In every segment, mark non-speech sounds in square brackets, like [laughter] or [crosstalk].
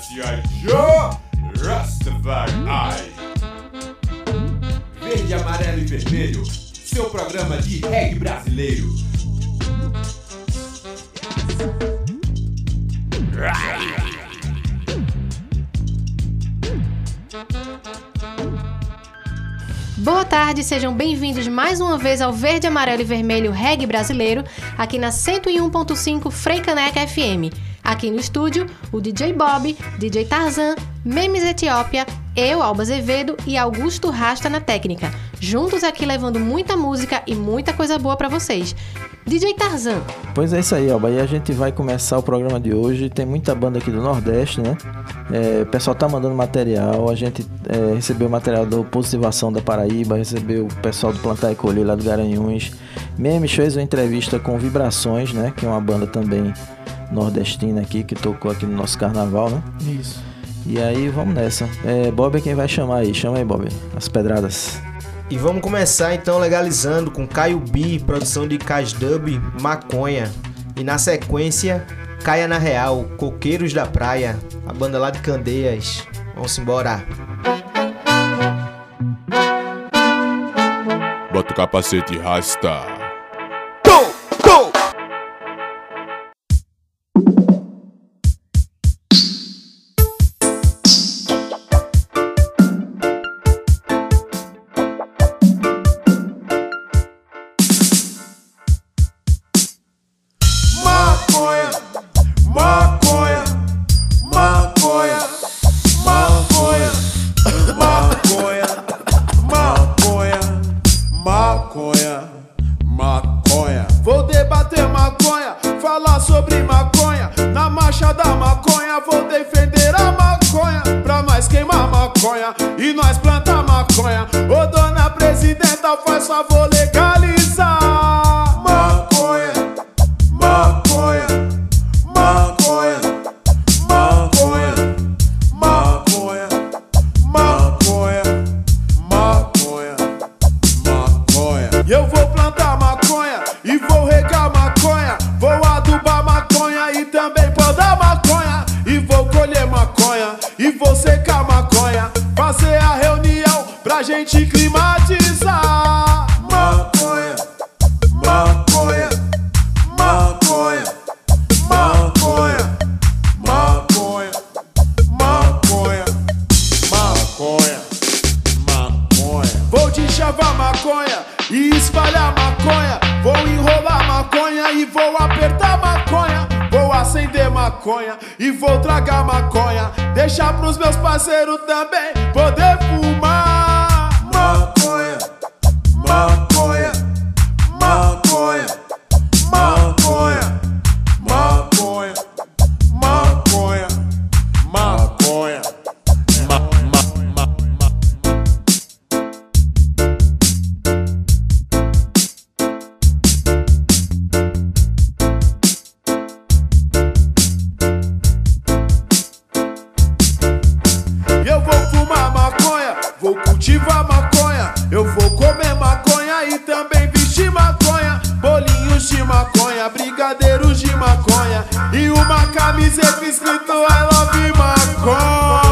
G.I. Joe Rastafari. Verde, amarelo e vermelho, seu programa de reggae brasileiro. Boa tarde, sejam bem-vindos mais uma vez ao Verde, Amarelo e Vermelho Reggae Brasileiro, aqui na 101.5 Freicaneca FM. Aqui no estúdio, o DJ Bob, DJ Tarzan, Memes Etiópia, eu, Alba Azevedo e Augusto Rasta na técnica. Juntos aqui levando muita música e muita coisa boa para vocês. DJ Tarzan. Pois é isso aí, Alba. E a gente vai começar o programa de hoje. Tem muita banda aqui do Nordeste, né? É, o pessoal tá mandando material. A gente é, recebeu material do Positivação da Paraíba, recebeu o pessoal do Plantar e Colher lá do Garanhuns. Memes fez uma entrevista com Vibrações, né? Que é uma banda também nordestina aqui, que tocou aqui no nosso carnaval, né? Isso. E aí vamos nessa. É, Bob é quem vai chamar aí. Chama aí, Bob. As pedradas. E vamos começar então legalizando com Caio B, produção de Cas Dub, Maconha. E na sequência, Caia na Real, Coqueiros da Praia, a banda lá de Candeias. Vamos embora. Bota o capacete e rasta. De maconha, brigadeiros de maconha e uma camiseta escrito I love maconha.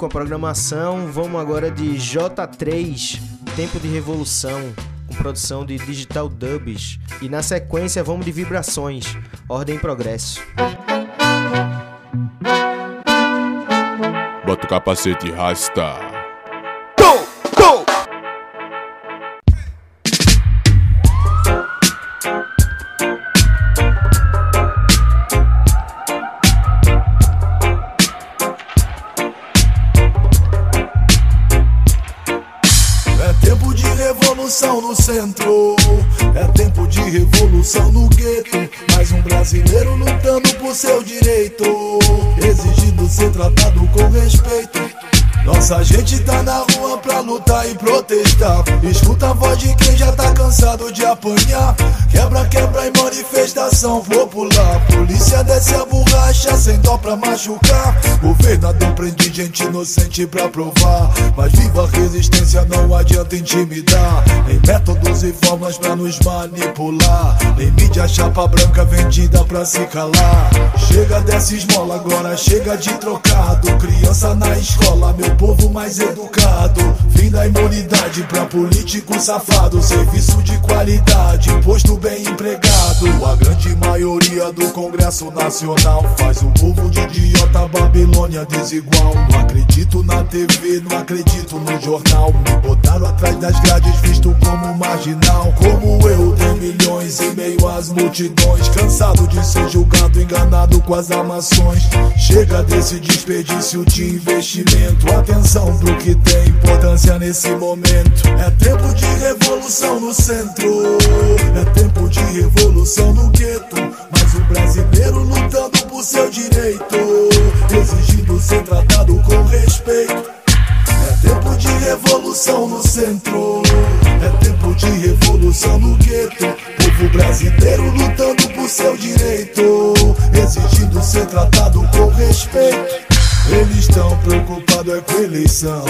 Com a programação. Vamos agora de J3, Tempo de Revolução, com produção de Digital Dubs. E na sequência vamos de Vibrações, Ordem e Progresso. Bota o capacete rasta. Centro. É tempo de revolução no gueto. Mais um brasileiro lutando por seu direito. Exigindo ser tratado com respeito. Nossa gente tá na rua pra lutar e protestar. Escuta a voz de quem já tá cansado de apanhar. Quebra, quebra e manifestação popular. Polícia desce a borracha sem dó pra machucar. Governador prende gente inocente pra provar. Mas viva a resistência, não adianta intimidar. Nem métodos e formas pra nos manipular. Nem mídia chapa branca vendida pra se calar. Chega dessa esmola, agora chega de trocado. Criança na escola, meu povo mais educado. Fim da imunidade pra político safado. Serviço de qualidade, posto bem empregado. A grande maioria do Congresso Nacional faz um povo de idiota, Babilônia desigual. Não acredito na TV, não acredito no jornal. Me botaram atrás das grades, visto como marginal. Como eu, tem milhões em meio às multidões. Cansado de ser julgado, enganado com as amações. Chega desse desperdício de investimento atenção pro que tem importância nesse momento. É tempo de revolução no centro, é tempo de revolução no gueto. Mas o brasileiro lutando por seu direito, exigindo ser tratado com respeito. É tempo de revolução no centro, é tempo de revolução no gueto. Povo brasileiro lutando por seu direito, exigindo ser tratado com respeito. Eles estão preocupados é com eleição.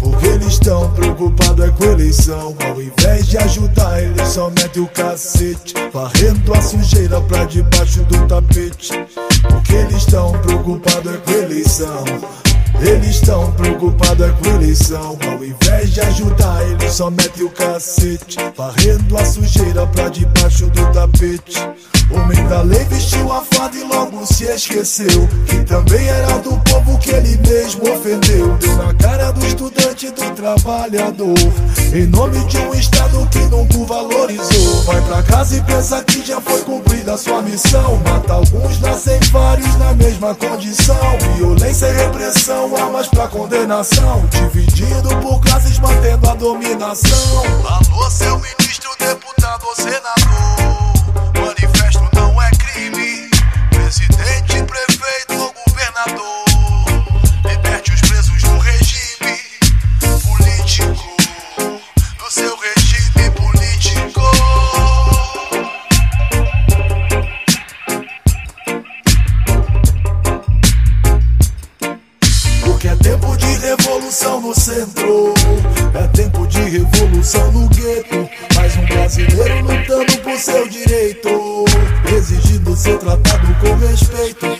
Porque eles estão preocupados é com eleição. Ao invés de ajudar, eles só metem o cacete. Varrendo a sujeira pra debaixo do tapete. Porque eles estão preocupados é com eleição. Eles estão preocupados é com eleição. Ao invés de ajudar, eles só metem o cacete. Varrendo a sujeira pra debaixo do tapete. Homem da lei vestiu a fada e logo se esqueceu Que também era do povo que ele mesmo ofendeu. Deu na cara do estudante do trabalhador Em nome de um estado que nunca valorizou. Vai pra casa e pensa que já foi cumprida a sua missão. Mata alguns, nascem vários na mesma condição. Violência e repressão, armas pra condenação. Dividindo por classes, mantendo a dominação. Alô, seu ministro, deputado ou senador ser tratado com respeito.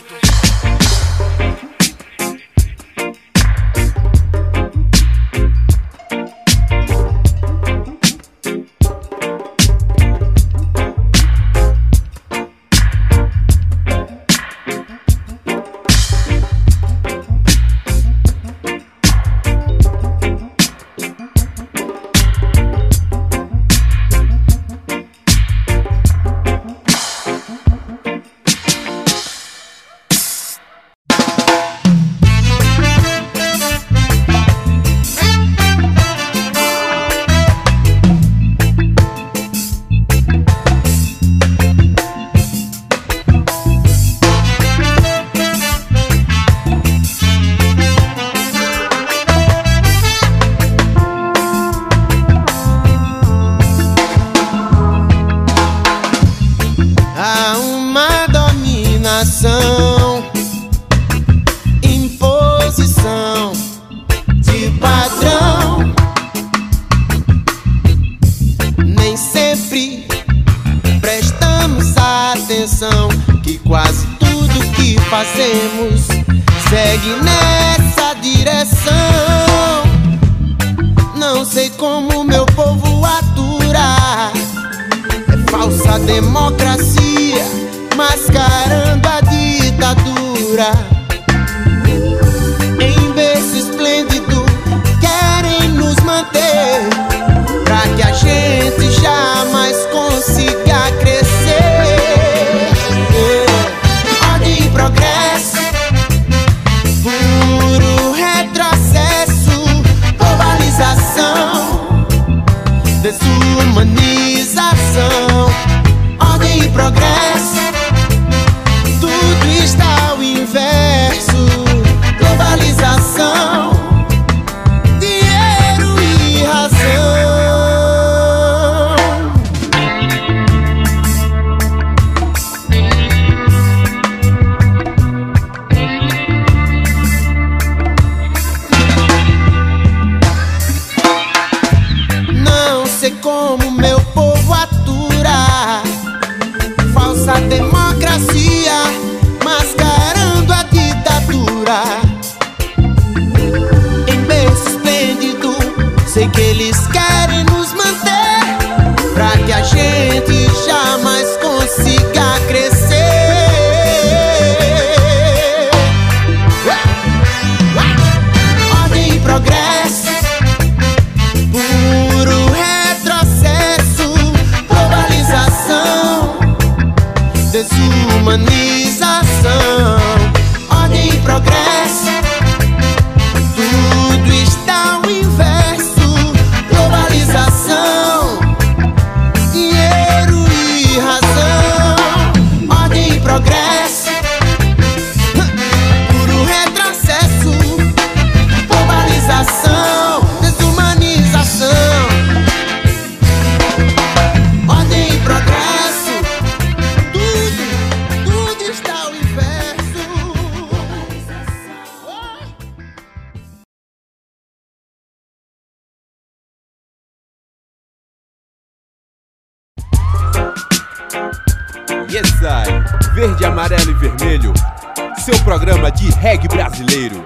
Brasileiro.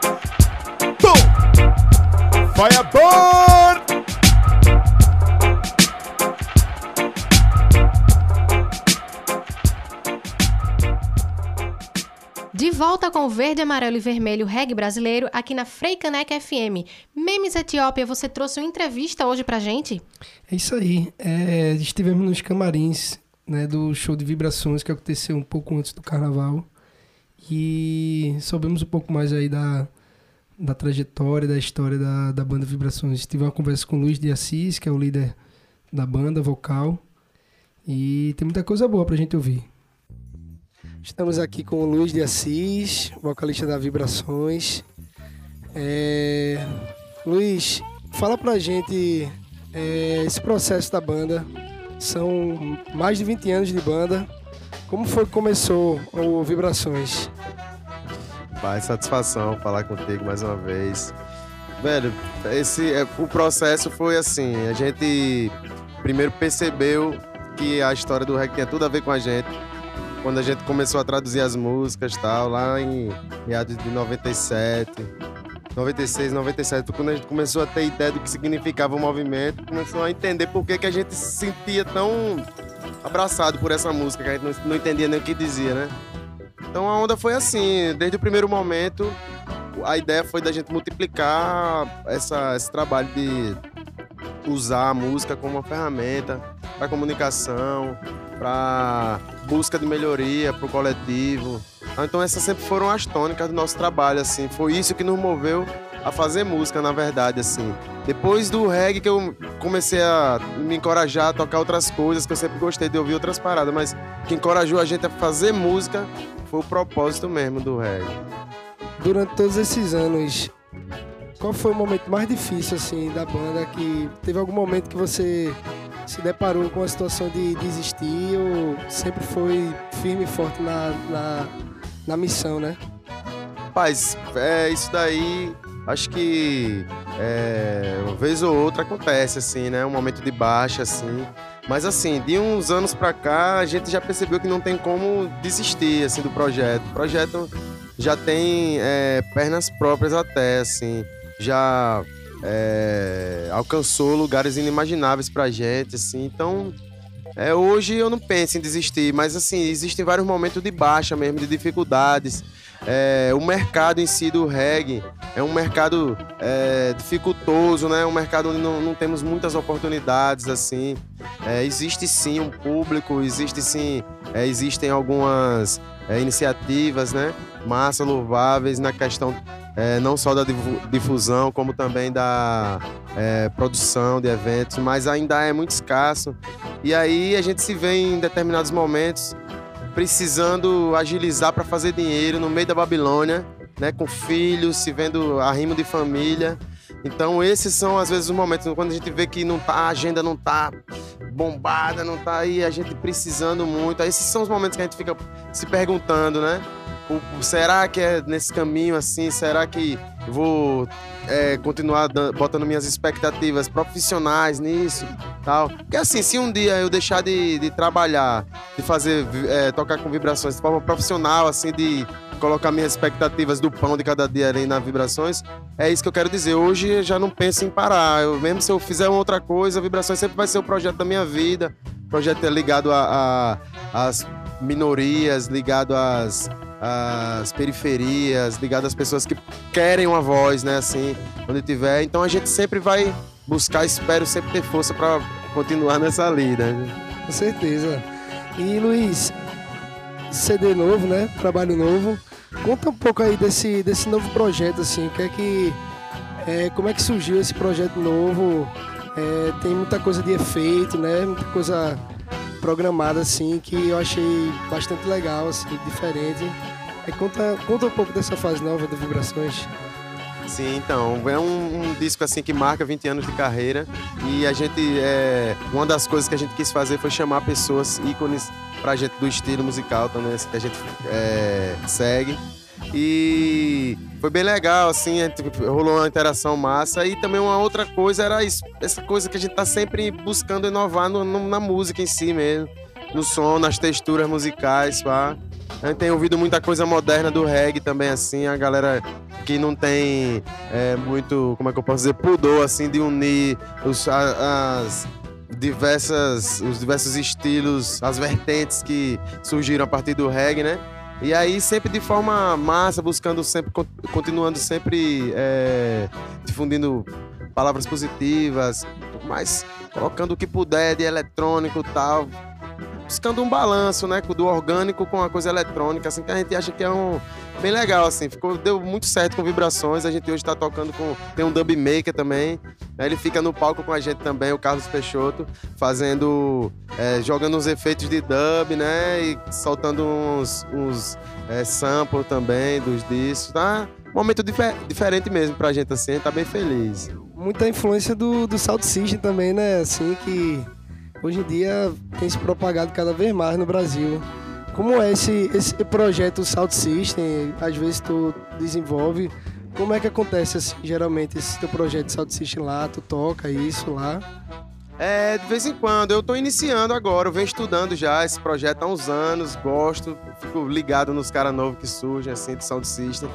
Tom! Fireborn! De volta com o verde, amarelo e vermelho reggae brasileiro aqui na Freicaneca FM. Memes Etiópia, você trouxe uma entrevista hoje pra gente? É isso aí. É, estivemos nos camarins né, do show de vibrações que aconteceu um pouco antes do carnaval. E soubemos um pouco mais aí da, da trajetória, da história da, da banda Vibrações. Tive uma conversa com o Luiz de Assis, que é o líder da banda, vocal. E tem muita coisa boa pra gente ouvir. Estamos aqui com o Luiz de Assis, vocalista da Vibrações. É... Luiz, fala pra gente é, esse processo da banda. São mais de 20 anos de banda. Como foi que começou o Vibrações? Pai, satisfação falar contigo mais uma vez. Velho, esse, é, o processo foi assim, a gente primeiro percebeu que a história do reggae tinha tudo a ver com a gente. Quando a gente começou a traduzir as músicas tal, lá em meados de 97, 96, 97, foi quando a gente começou a ter ideia do que significava o movimento, começou a entender por que, que a gente se sentia tão abraçado por essa música, que a gente não, entendia nem o que dizia, né? Então a onda foi assim, desde o primeiro momento, a ideia foi da gente multiplicar essa, esse trabalho de usar a música como uma ferramenta para comunicação, para busca de melhoria para o coletivo. Então essas sempre foram as tônicas do nosso trabalho, assim. Foi isso que nos moveu a fazer música, na verdade, assim. Depois do reggae que eu comecei a me encorajar a tocar outras coisas, que eu sempre gostei de ouvir outras paradas, mas que encorajou a gente a fazer música foi o propósito mesmo do reggae. Durante todos esses anos, qual foi o momento mais difícil assim da banda? Que teve algum momento que você se deparou com a situação de desistir ou sempre foi firme e forte na, na, na missão, né? Paz, é, isso daí acho que é, uma vez ou outra acontece, assim, né? Um momento de baixa, assim. Mas assim, de uns anos pra cá, a gente já percebeu que não tem como desistir, assim, do projeto. O projeto já tem é, pernas próprias até, assim, já é, alcançou lugares inimagináveis pra gente, assim, então é, hoje eu não penso em desistir, mas assim, existem vários momentos de baixa mesmo, de dificuldades. É, o mercado em si do reggae é um mercado é, dificultoso, né? Um mercado onde não, não temos muitas oportunidades, assim. É, existe sim um público, existe sim, é, existem algumas é, iniciativas, né? Massa, louváveis na questão é, não só da difusão, como também da é, produção de eventos, mas ainda é muito escasso. E aí a gente se vê em determinados momentos precisando agilizar para fazer dinheiro no meio da Babilônia, né, com filhos, se vendo arrimo de família. Então esses são às vezes os momentos quando a gente vê que não tá, a agenda não tá bombada, não tá aí a gente precisando muito. Esses são os momentos que a gente fica se perguntando, né? O, será que é nesse caminho assim? Será que vou é, continuar botando minhas expectativas profissionais nisso tal? Porque assim, se um dia eu deixar de, de trabalhar, de fazer, é, tocar com vibrações de forma profissional, assim, de colocar minhas expectativas do pão de cada dia ali nas vibrações, é isso que eu quero dizer. Hoje eu já não penso em parar. Eu, mesmo se eu fizer uma outra coisa, vibrações sempre vai ser o projeto da minha vida. O projeto é ligado às minorias, ligado às as periferias, ligado às pessoas que querem uma voz, né, assim, onde tiver. Então a gente sempre vai buscar, espero sempre ter força para continuar nessa lida. Né? Com certeza. E Luiz, CD novo, né? Trabalho novo. Conta um pouco aí desse, desse novo projeto, assim, que é que. É, como é que surgiu esse projeto novo? É, tem muita coisa de efeito, né? Muita coisa programada, assim, que eu achei bastante legal, assim, diferente. Conta, conta um pouco dessa fase nova do Vibrações. Sim, então, é um, um, disco assim que marca 20 anos de carreira e a gente, é, uma das coisas que a gente quis fazer foi chamar pessoas, ícones pra gente do estilo musical também, assim, que a gente é, segue. E foi bem legal, assim, rolou uma interação massa. E também uma outra coisa era isso, essa coisa que a gente tá sempre buscando inovar no, no, na música em si mesmo. No som, nas texturas musicais, pá. A gente tem ouvido muita coisa moderna do reggae também, assim, a galera que não tem é, muito, como é que eu posso dizer, pudor, assim, de unir os, as diversas, os diversos estilos, as vertentes que surgiram a partir do reggae, né? E aí sempre de forma massa, buscando sempre, continuando sempre é, difundindo palavras positivas, mas colocando o que puder de eletrônico e tal, buscando um balanço, né, do orgânico com a coisa eletrônica, assim, que a gente acha que é um bem legal, assim, ficou, deu muito certo com vibrações, a gente hoje está tocando com, tem um dub maker também, né, ele fica no palco com a gente também, o Carlos Peixoto, fazendo, é, jogando uns efeitos de dub, né, e soltando uns, uns é, samples também dos discos, tá? Um momento difer diferente mesmo pra gente, assim, a gente tá bem feliz. Muita influência do, do South System também, né, assim, que hoje em dia tem se propagado cada vez mais no Brasil. Como é esse, esse projeto Salt System? Às vezes tu desenvolve. Como é que acontece assim, geralmente esse teu projeto Salt System lá? Tu toca isso lá? É, de vez em quando. Eu estou iniciando agora, eu venho estudando já esse projeto há uns anos, gosto, fico ligado nos caras novos que surgem, assim, de Sound System.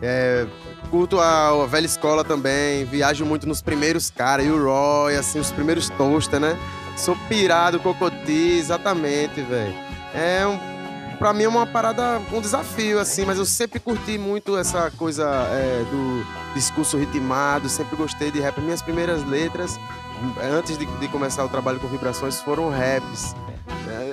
É, curto a, a, velha escola também, viajo muito nos primeiros caras, e o Roy, assim, os primeiros toaster, né? Sou pirado, cocoti, exatamente, velho. É um, pra mim é uma parada, um desafio, assim, mas eu sempre curti muito essa coisa é, do discurso ritmado, sempre gostei de rap. Minhas primeiras letras, antes de, de começar o trabalho com vibrações, foram raps.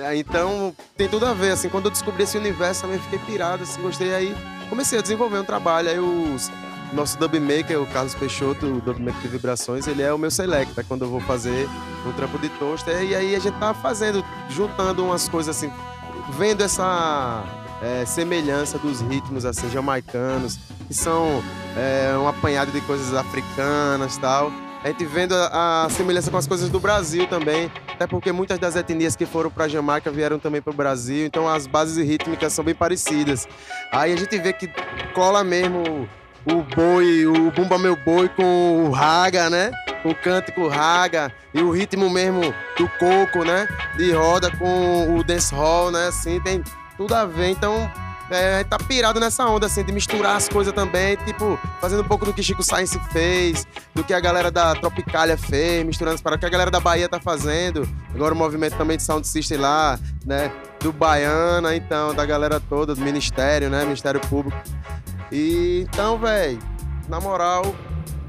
É, então tem tudo a ver, assim, quando eu descobri esse universo também fiquei pirado, assim, gostei aí. Comecei a desenvolver um trabalho, aí os nosso dubmaker, o Carlos Peixoto, o dubmaker de vibrações, ele é o meu selecta quando eu vou fazer um trampo de toaster. E aí a gente tá fazendo, juntando umas coisas assim, vendo essa é, semelhança dos ritmos assim jamaicanos, que são é, um apanhado de coisas africanas tal. A gente vendo a, a, semelhança com as coisas do Brasil também, até porque muitas das etnias que foram para Jamaica vieram também para o Brasil, então as bases rítmicas são bem parecidas. Aí a gente vê que cola mesmo o boi, o Bumba Meu Boi com o raga, né? O cântico raga e o ritmo mesmo do coco, né? De roda com o dancehall, né? Assim, tem tudo a ver. Então, é, tá pirado nessa onda, assim, de misturar as coisas também, tipo, fazendo um pouco do que Chico Science fez, do que a galera da Tropicália fez, misturando as paradas, que a galera da Bahia tá fazendo. Agora o movimento também de Sound System lá, né? Do Baiana, então, da galera toda, do Ministério, né? Ministério Público. E então, velho, na moral,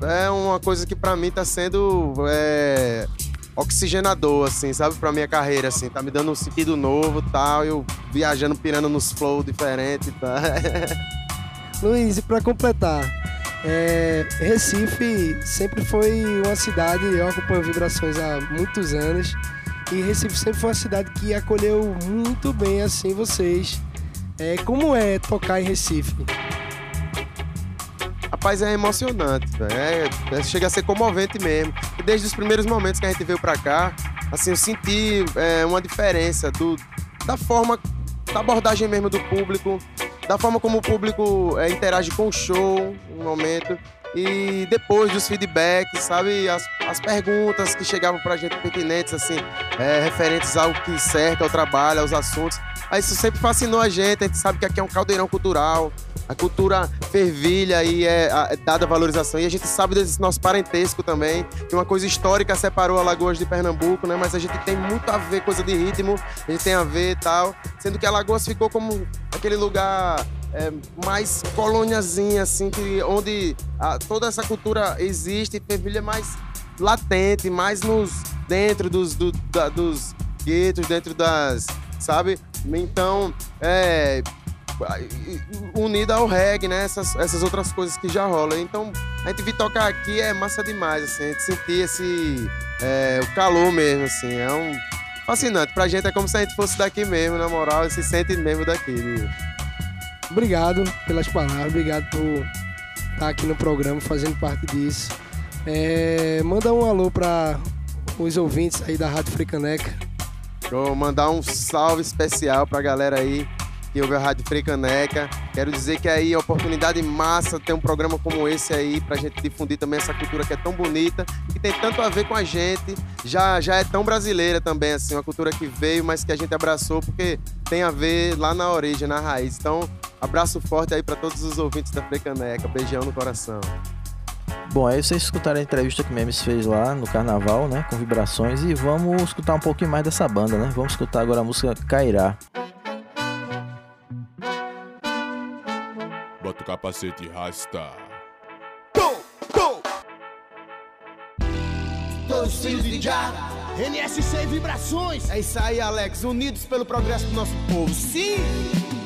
é uma coisa que pra mim tá sendo é, oxigenador, assim, sabe? Pra minha carreira, assim. Tá me dando um sentido novo tal. Eu viajando, pirando nos flow diferentes [laughs] tal. Luiz, e para completar, é, Recife sempre foi uma cidade, eu acompanho vibrações há muitos anos, e Recife sempre foi uma cidade que acolheu muito bem assim vocês. É, como é tocar em Recife? Rapaz, é emocionante, velho. É, é, chega a ser comovente mesmo. E desde os primeiros momentos que a gente veio pra cá, assim, eu senti é, uma diferença do, da forma, da abordagem mesmo do público, da forma como o público é, interage com o show no momento. E depois dos feedbacks, sabe, as, as perguntas que chegavam pra gente pertinentes, assim, é, referentes ao que cerca, ao trabalho, aos assuntos. Isso sempre fascinou a gente, a gente sabe que aqui é um caldeirão cultural, a cultura fervilha e é, é dada valorização. E a gente sabe desse nosso parentesco também, que uma coisa histórica separou Alagoas de Pernambuco, né? Mas a gente tem muito a ver, coisa de ritmo, a gente tem a ver e tal. Sendo que Alagoas ficou como aquele lugar é, mais coloniazinha, assim, que, onde a, toda essa cultura existe e fervilha mais latente, mais nos dentro dos, do, da, dos guetos, dentro das, sabe? Então, é, unida ao reggae, né? Essas, essas outras coisas que já rolam. Então, a gente vir tocar aqui é massa demais, assim, a gente sentir esse é, o calor mesmo, assim, é um fascinante. Pra gente é como se a gente fosse daqui mesmo, na moral, e se sente mesmo daqui. Viu? Obrigado pelas palavras, obrigado por estar aqui no programa, fazendo parte disso. É, manda um alô para os ouvintes aí da Rádio Fricaneca. Vou mandar um salve especial pra galera aí que ouve a Rádio Frecaneca. Quero dizer que aí é oportunidade massa ter um programa como esse aí pra gente difundir também essa cultura que é tão bonita que tem tanto a ver com a gente. Já, já é tão brasileira também, assim, uma cultura que veio, mas que a gente abraçou porque tem a ver lá na origem, na raiz. Então, abraço forte aí para todos os ouvintes da Frecaneca. Beijão no coração. Bom, aí vocês escutaram a entrevista que o Memes fez lá no carnaval, né? Com vibrações. E vamos escutar um pouquinho mais dessa banda, né? Vamos escutar agora a música Cairá. Bota o capacete e rasta. Todos filhos de Já, NSC Vibrações. É isso aí, Alex. Unidos pelo progresso do nosso povo. Sim!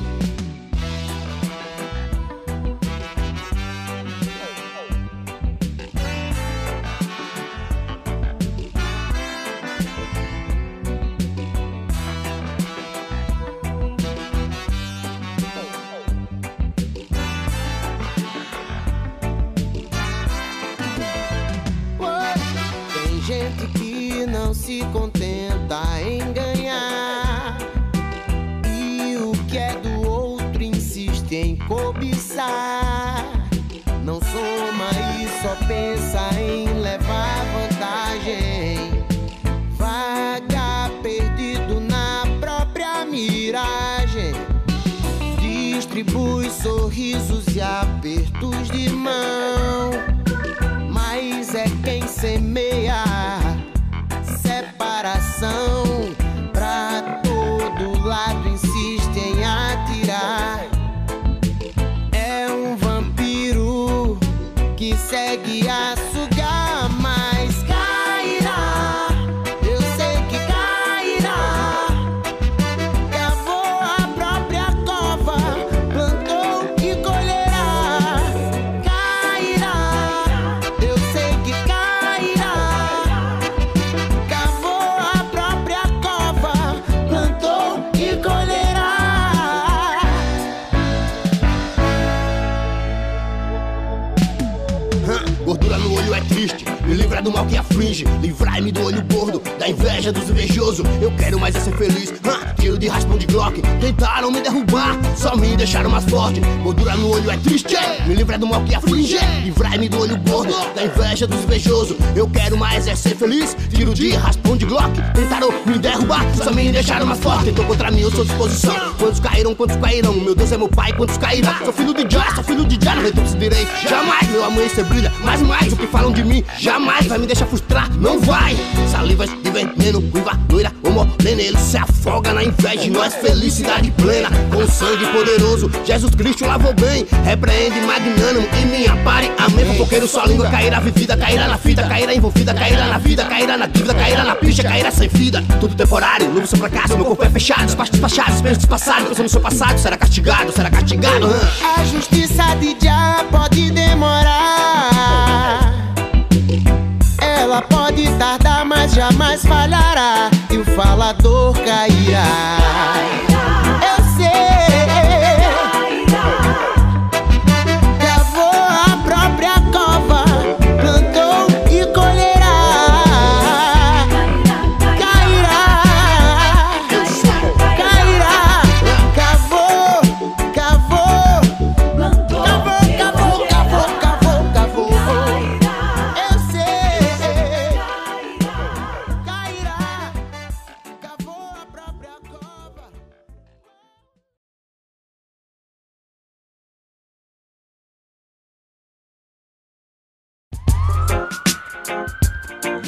apertos de mão, mas é quem semeia separação. Inveja dos invejosos. Eu quero mais é ser feliz. Tiro de raspão de Glock, tentaram me derrubar, só me deixaram mais forte. Gordura no olho é triste, me livra do mal que aflige. Livrai-me do olho gordo, da inveja dos invejosos. Eu quero mais é ser feliz. Tiro de raspão de Glock, tentaram me derrubar, só me deixaram mais forte. Tentou contra mim, eu sou disposição. Quantos caíram, quantos cairão? Meu Deus é meu pai, quantos cairão? Sou filho de Jah, sou filho de Jah, não retorno direi. Jamais meu amanhecer brilha, mais mais o que falam de mim. Jamais vai me deixar frustrar, não vai. Salivas de veneno, ruiva, loira morena. Ele se afoga na inveja, nós felicidade plena. Com sangue poderoso, Jesus Cristo lavou bem. Repreende magnânimo e minha pare. Amém. Fofoqueiro, sua língua cairá vivida, cairá na fita, cairá envolvida, cairá na vida, cairá na dívida, cairá na picha, cairá sem vida. Tudo temporário, novo seu fracasso, meu corpo é fechado, espaço despachado, espelho despassado. Pensando no seu passado, será castigado, será castigado. A justiça de Jah pode demorar. Ela pode tardar, mas jamais falhará. E o falador cairá.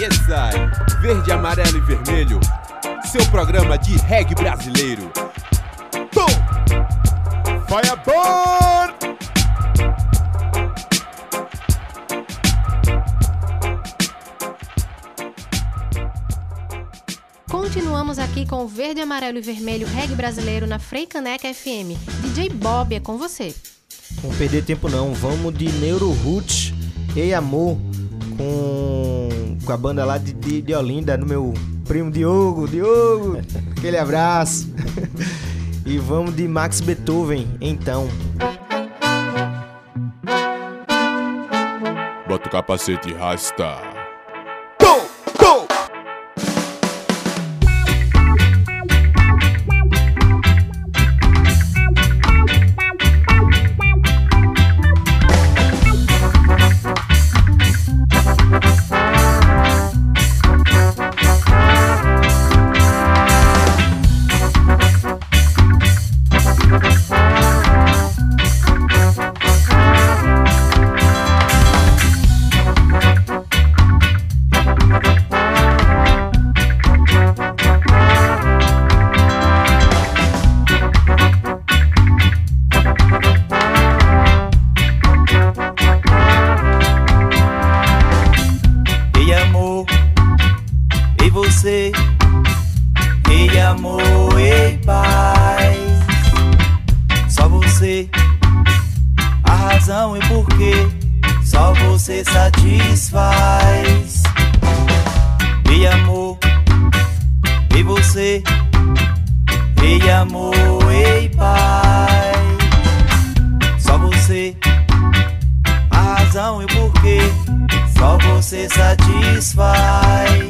Yes, I. Verde, amarelo e vermelho. Seu programa de reggae brasileiro. Tom! Fireborn! Continuamos aqui com o verde, amarelo e vermelho reggae brasileiro na Freicaneca FM. DJ Bob é com você. Não perder tempo não, vamos de Neuro Roots e Amor com, com a banda lá de, de, de Olinda, do meu primo Diogo. Diogo, [laughs] aquele abraço. [laughs] e vamos de Max Beethoven, então. Bota o capacete e rasta. E porquê, só você satisfaz. Ei amor, ei você, ei amor, ei paz. Só você, a razão e o porquê, só você satisfaz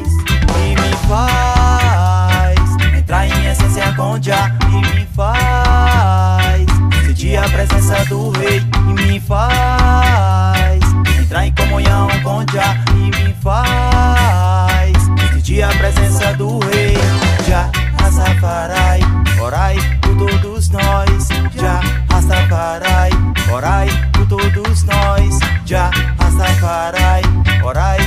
e me faz entrar em essência com já e me faz a presença do rei e me faz entrar em comunhão com já e me faz sentir a presença do rei. Já Rastafari, orai por todos nós. Já Rastafari, orai por todos nós. Já Rastafari, orai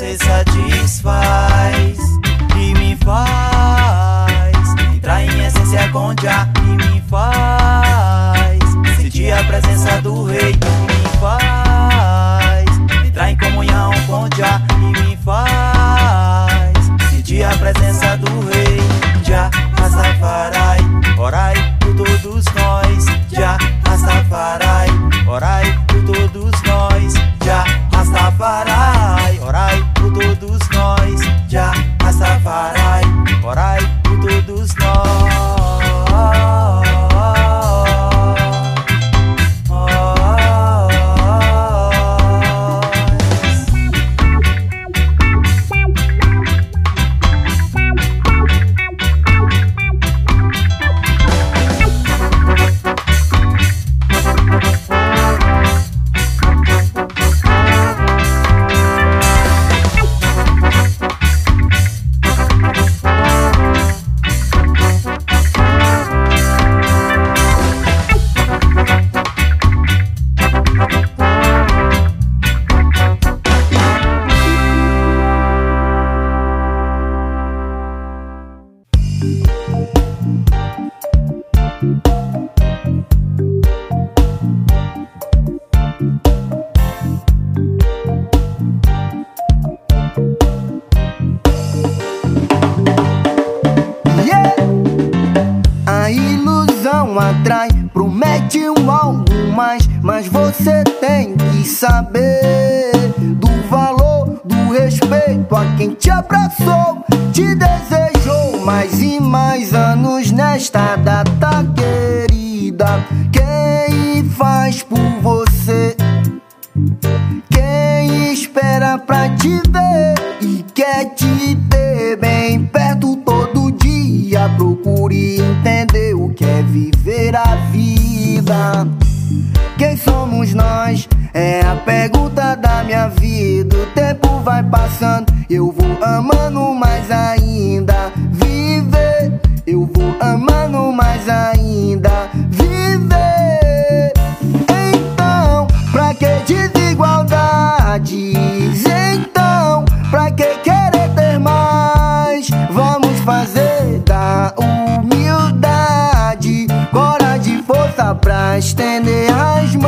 princesa de mais e mais anos nesta data querida. Quem faz por você? Quem espera pra te ver e quer te ter bem perto todo dia? Procure entender o que é viver a vida. Quem somos nós? É a pergunta da minha vida. O tempo vai passando, eu vou amando mais ainda. diz então, pra que querer ter mais? Vamos fazer da humildade, coragem e força pra estender as mãos.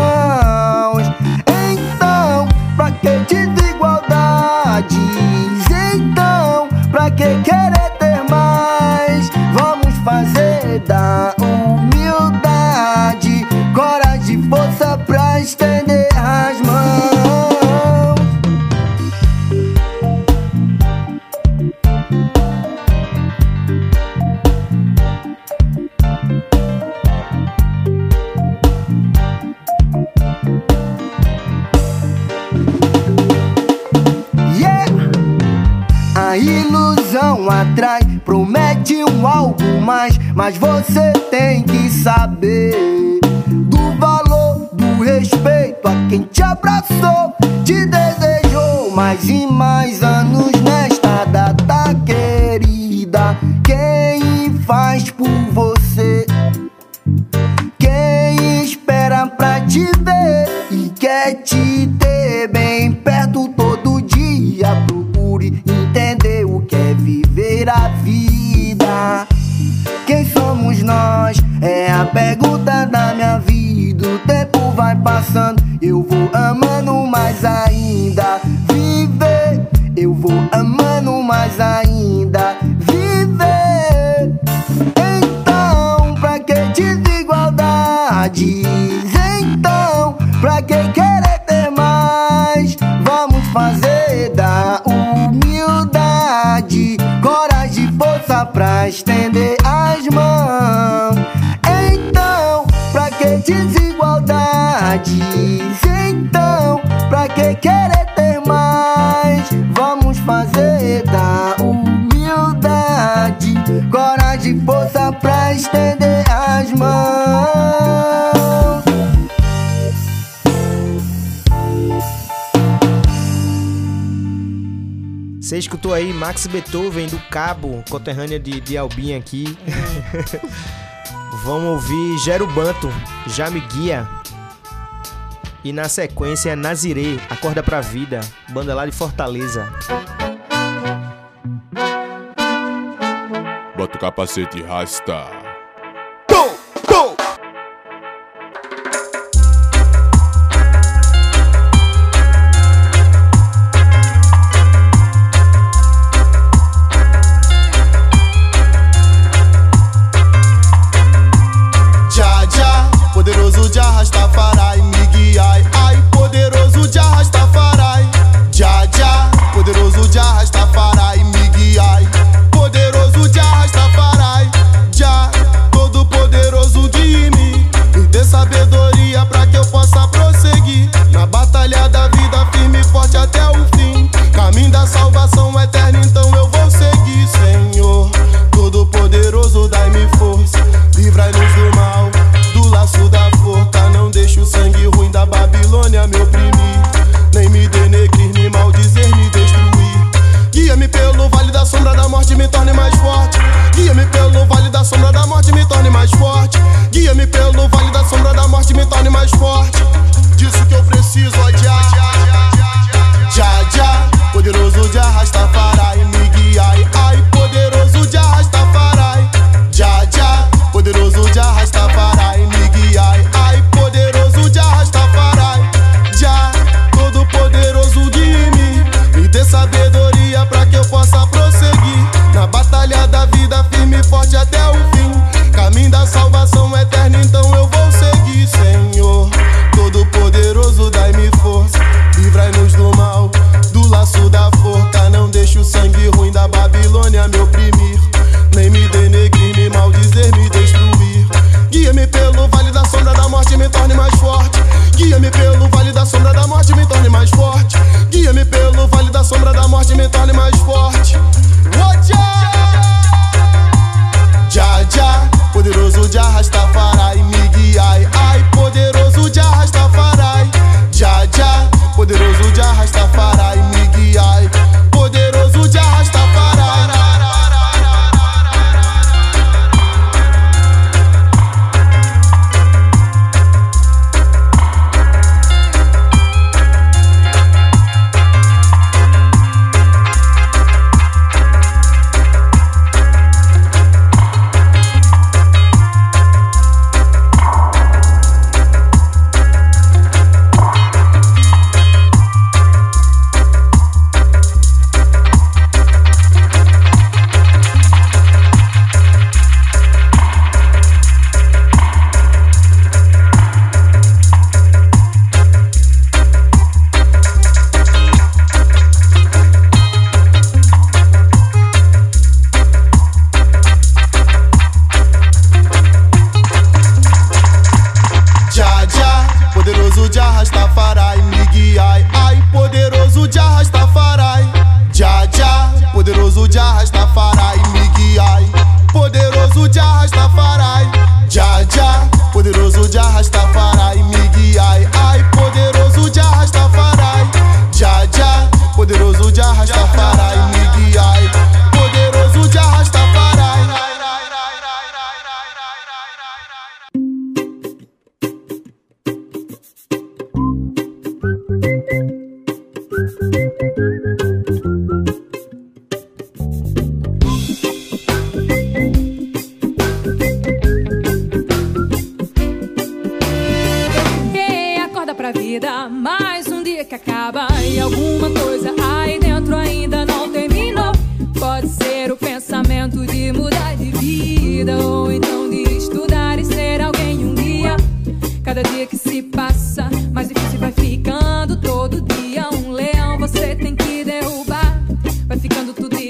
night aí Max Beethoven do Cabo, conterrânea de, de Albinha aqui. [laughs] Vamos ouvir Gerubanto, Já Me Guia. E na sequência, Nazire, Acorda Pra Vida, banda lá de Fortaleza. Bota o capacete e rasta.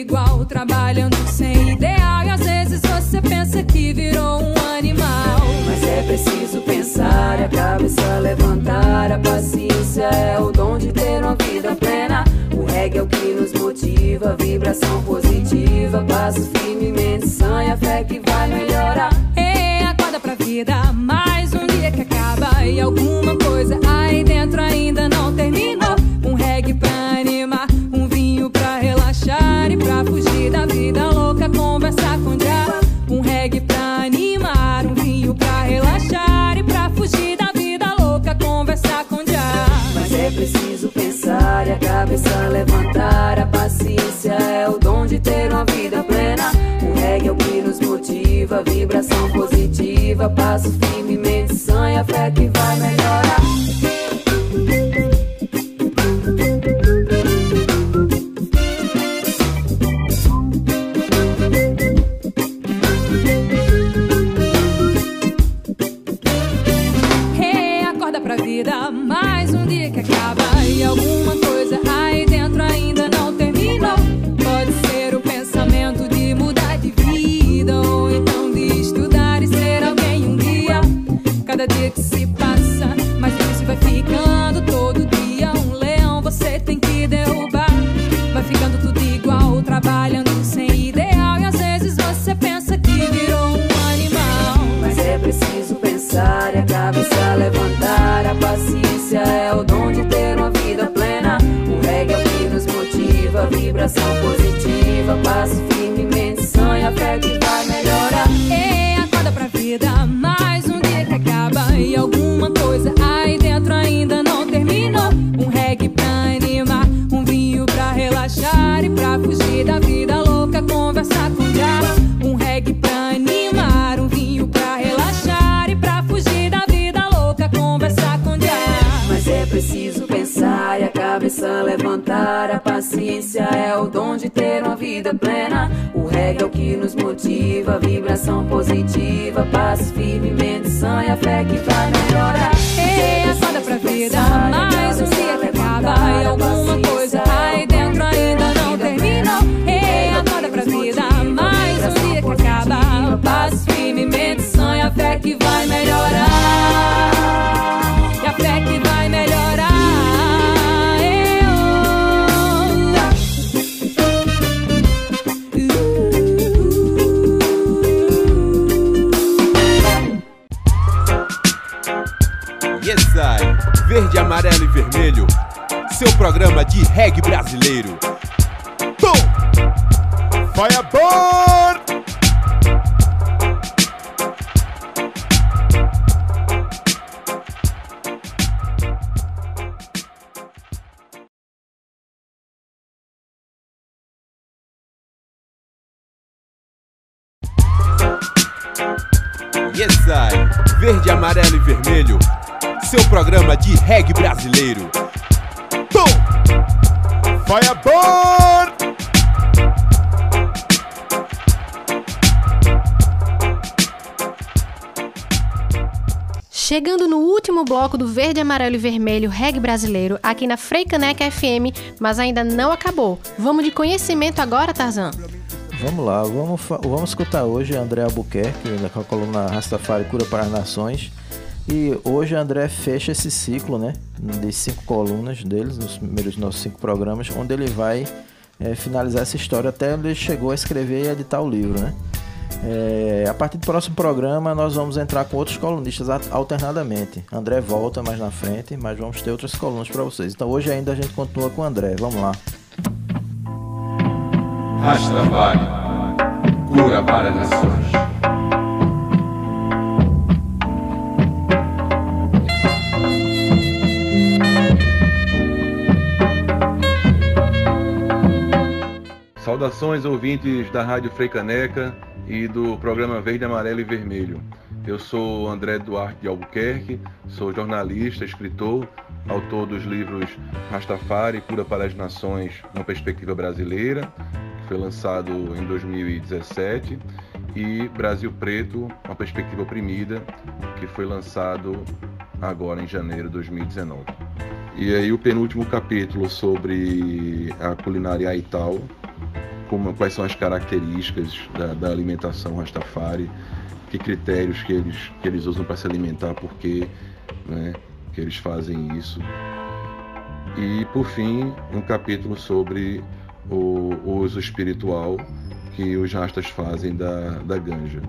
Igual, trabalhando sem ideal. E às vezes você pensa que virou um animal. Mas é preciso pensar a cabeça levantar. A paciência é o dom de ter uma vida plena. O reggae é o que nos motiva, vibração positiva. Passo firmemente, sanha, fé que vai melhorar. Ei, acorda pra vida, levantar. A paciência é o dom de ter uma vida plena. O reggae é o que nos motiva, vibração positiva. Passo firmemente, sanha, fé que vai melhorar. Positiva. Passo firmemente, sonha, fé que vai melhorar. Ei, acorda pra vida, mais um dia que acaba e alguma coisa aí dentro ainda não terminou. Um reggae pra animar, um vinho pra relaxar e pra fugir da vida louca, conversar com o diabo. Um reggae pra animar, um vinho pra relaxar e pra fugir da vida louca, conversar com o diabo. Mas é preciso pensar e a cabeça levantar. Reggae é o que nos motiva, vibração positiva. Passo firmemente, sanha, fé que vai melhorar. Ei, acorda pra vida, mais um dia que acaba e alguma coisa aí programa de reggae brasileiro. Fireball! Yes, sai, verde, amarelo e vermelho. Seu programa de reggae brasileiro. Fireball! Chegando no último bloco do Verde, Amarelo e Vermelho Reggae Brasileiro, aqui na Freicaneca FM, mas ainda não acabou. Vamos de conhecimento agora, Tarzan? Vamos lá, vamos, vamos escutar hoje André Albuquerque, com a coluna Rastafari Cura para as Nações. E hoje André fecha esse ciclo, né, de cinco colunas deles, nos primeiros nossos cinco programas, onde ele vai eh, finalizar essa história até ele chegou a escrever e editar o livro, né. É, a partir do próximo programa nós vamos entrar com outros colunistas alternadamente. André volta mais na frente, mas vamos ter outras colunas para vocês. Então hoje ainda a gente continua com o André. Vamos lá. Rastafari, cura para nações. Saudações ouvintes da Rádio Freicaneca e do programa Verde, Amarelo e Vermelho. Eu sou André Duarte de Albuquerque, sou jornalista, escritor, autor dos livros Rastafari, Cura para as Nações, uma perspectiva brasileira, que foi lançado em 2017, e Brasil Preto, uma perspectiva oprimida, que foi lançado agora em janeiro de 2019. E aí o penúltimo capítulo sobre a culinária Aital, como, quais são as características da, da alimentação Rastafari, que critérios que eles, que eles usam para se alimentar, por que, né, que eles fazem isso. E, por fim, um capítulo sobre o, o uso espiritual que os rastas fazem da, da ganja.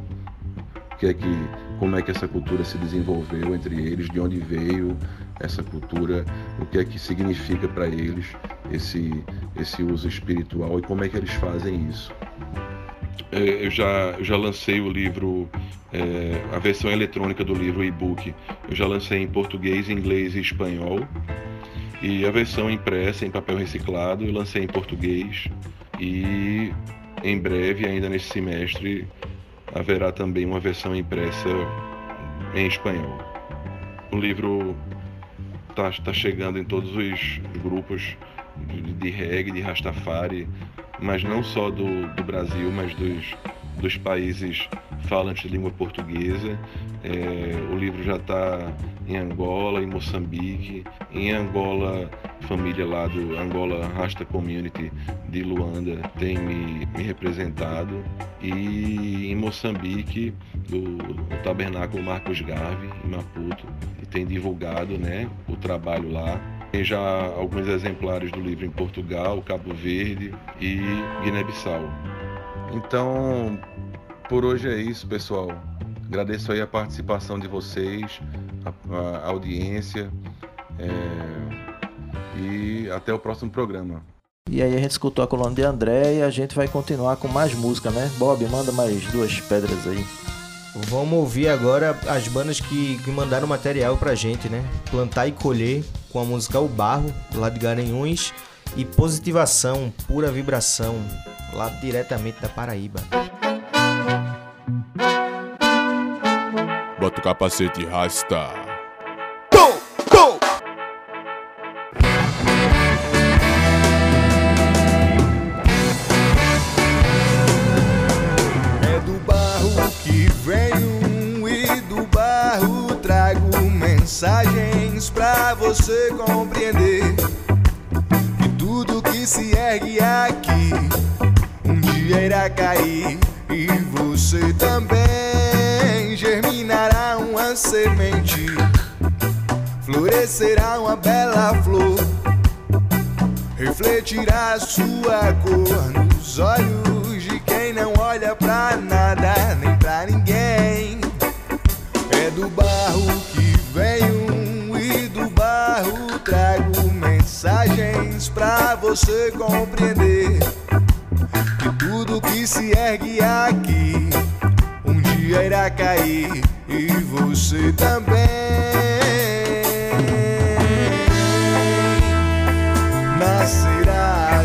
Que é que, como é que essa cultura se desenvolveu entre eles, de onde veio essa cultura, o que é que significa para eles esse, esse uso espiritual e como é que eles fazem isso. É, Eu já, eu já lancei o livro, é, a versão eletrônica do livro e-book, eu já lancei em português, inglês e espanhol. E a versão impressa em papel reciclado eu lancei em português. E em breve, ainda nesse semestre, haverá também uma versão impressa em espanhol. O livro está tá chegando em todos os grupos de, de reggae, de Rastafari, mas não só do, do Brasil, mas dos, dos países falantes de língua portuguesa. É, o livro já está em Angola, em Moçambique, em Angola, família lá do Angola Rasta Community de Luanda tem me, me representado e em Moçambique do, Tabernáculo Marcos Garvey em Maputo e tem divulgado né, o trabalho lá tem já alguns exemplares do livro em Portugal, Cabo Verde e Guiné-Bissau. Então, por hoje é isso, pessoal. Agradeço aí a participação de vocês, a, a audiência é, e até o próximo programa. E aí a gente escutou a coluna de André e a gente vai continuar com mais música, né? Bob, manda mais duas pedras aí. Vamos ouvir agora as bandas que, que mandaram material pra gente, né? Plantar e Colher, com a música O Barro, lá de Garanhuns, e Positivação, Pura Vibração, lá diretamente da Paraíba. Bota o capacete e rasta. É do barro que venho e do barro trago mensagens pra você que se ergue aqui. Um dia irá cair e você também. Germinará uma semente, florescerá uma bela flor, refletirá sua cor nos olhos de quem não olha pra nada nem pra ninguém. É do barro que venho e você compreender que tudo que se ergue aqui um dia irá cair e você também. Nascerá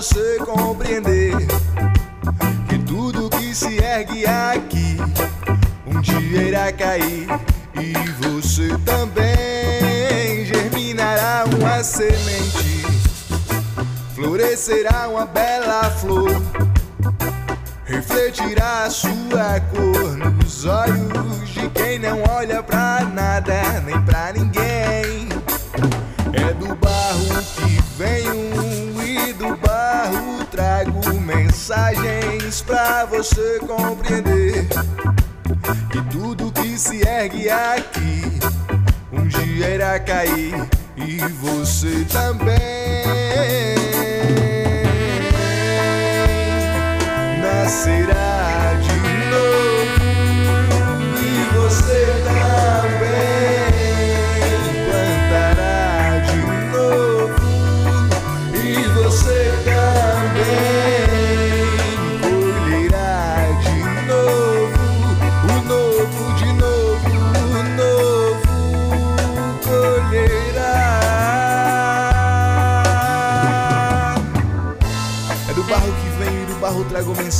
você compreender que tudo que se ergue aqui um dia irá cair e você também germinará uma semente, florescerá uma bela flor refletirá a sua cor nos olhos de quem não olha pra nada nem pra ninguém. É do barro que e do barro trago mensagens pra você compreender que tudo que se ergue aqui um dia irá cair e você também. Nascerá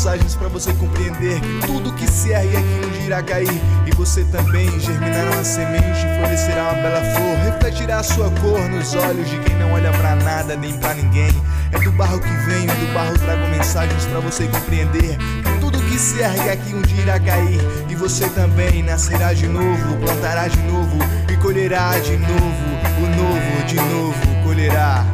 trago mensagens pra você compreender. Que tudo que se ergue aqui um dia irá cair. E você também germinará uma semente, florescerá uma bela flor, refletirá a sua cor nos olhos de quem não olha pra nada nem pra ninguém. É do barro que venho do barro trago mensagens pra você compreender. Que tudo que se ergue aqui um dia irá cair. E você também nascerá de novo, plantará de novo e colherá de novo, o novo de novo colherá.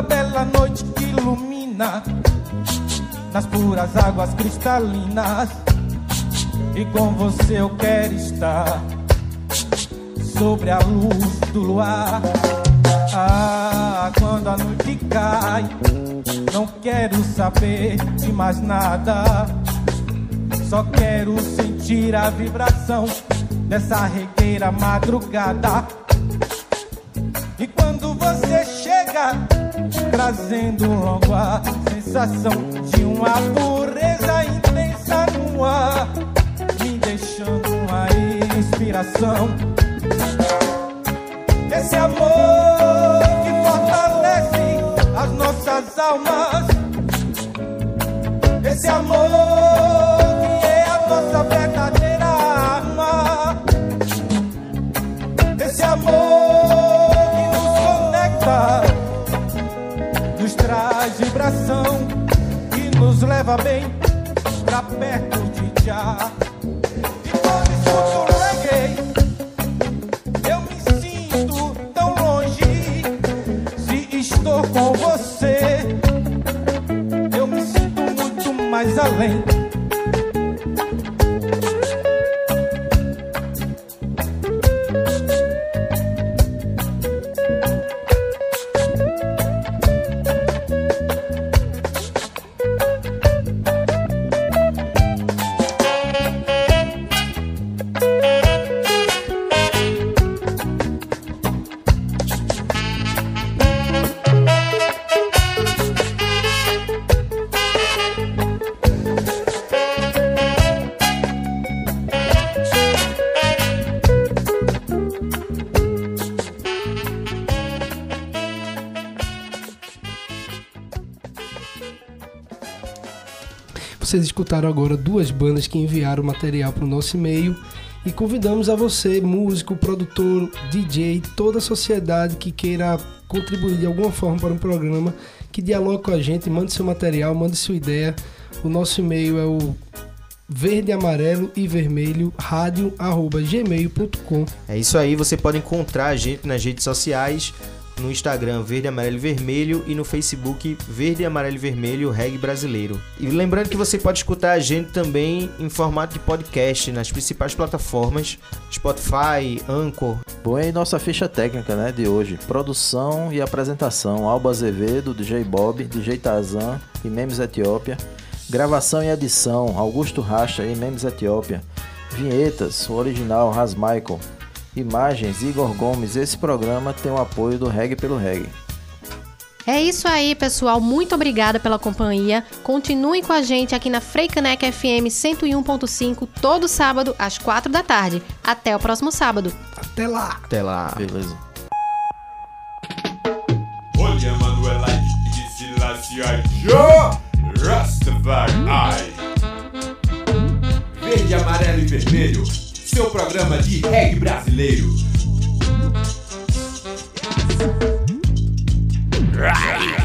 Na bela noite que ilumina, nas puras águas cristalinas. E com você eu quero estar sobre a luz do luar. Ah, quando a noite cai, não quero saber de mais nada. Só quero sentir a vibração dessa regueira madrugada. E quando você chega, trazendo logo a sensação de uma pureza intensa no ar, me deixando uma inspiração. Esse amor que fortalece as nossas almas. Esse amor leva bem pra perto de já. E quando escuto reggae, eu me sinto tão longe. Se estou com você, eu me sinto muito mais além. Vocês escutaram agora duas bandas que enviaram material para o nosso e-mail e convidamos a você, músico, produtor, DJ, toda a sociedade que queira contribuir de alguma forma para um programa, que dialogue com a gente, mande seu material, mande sua ideia. O nosso e-mail é o verde, amarelo e vermelho rádio arroba gmail.com. É isso aí, você pode encontrar a gente nas redes sociais, no Instagram Verde, Amarelo Vermelho e no Facebook Verde, Amarelo Vermelho Reggae Brasileiro. E lembrando que você pode escutar a gente também em formato de podcast nas principais plataformas Spotify, Anchor. Bom, e aí nossa ficha técnica né, de hoje. Produção e apresentação, Alba Azevedo, DJ Bob, DJ Tazan e Memes Etiópia. Gravação e edição, Augusto Racha e Memes Etiópia. Vinhetas, o original Ras Michael. Imagens, Igor Gomes. Esse programa tem o apoio do Reggae pelo Reggae. É isso aí, pessoal. Muito obrigada pela companhia. Continuem com a gente aqui na Freicanec FM 101.5 todo sábado às 4 da tarde. Até o próximo sábado. Até lá. Até lá. Beleza. Olha Joe Rastafari Verde, amarelo e vermelho Seu programa de reggae brasileiro Right.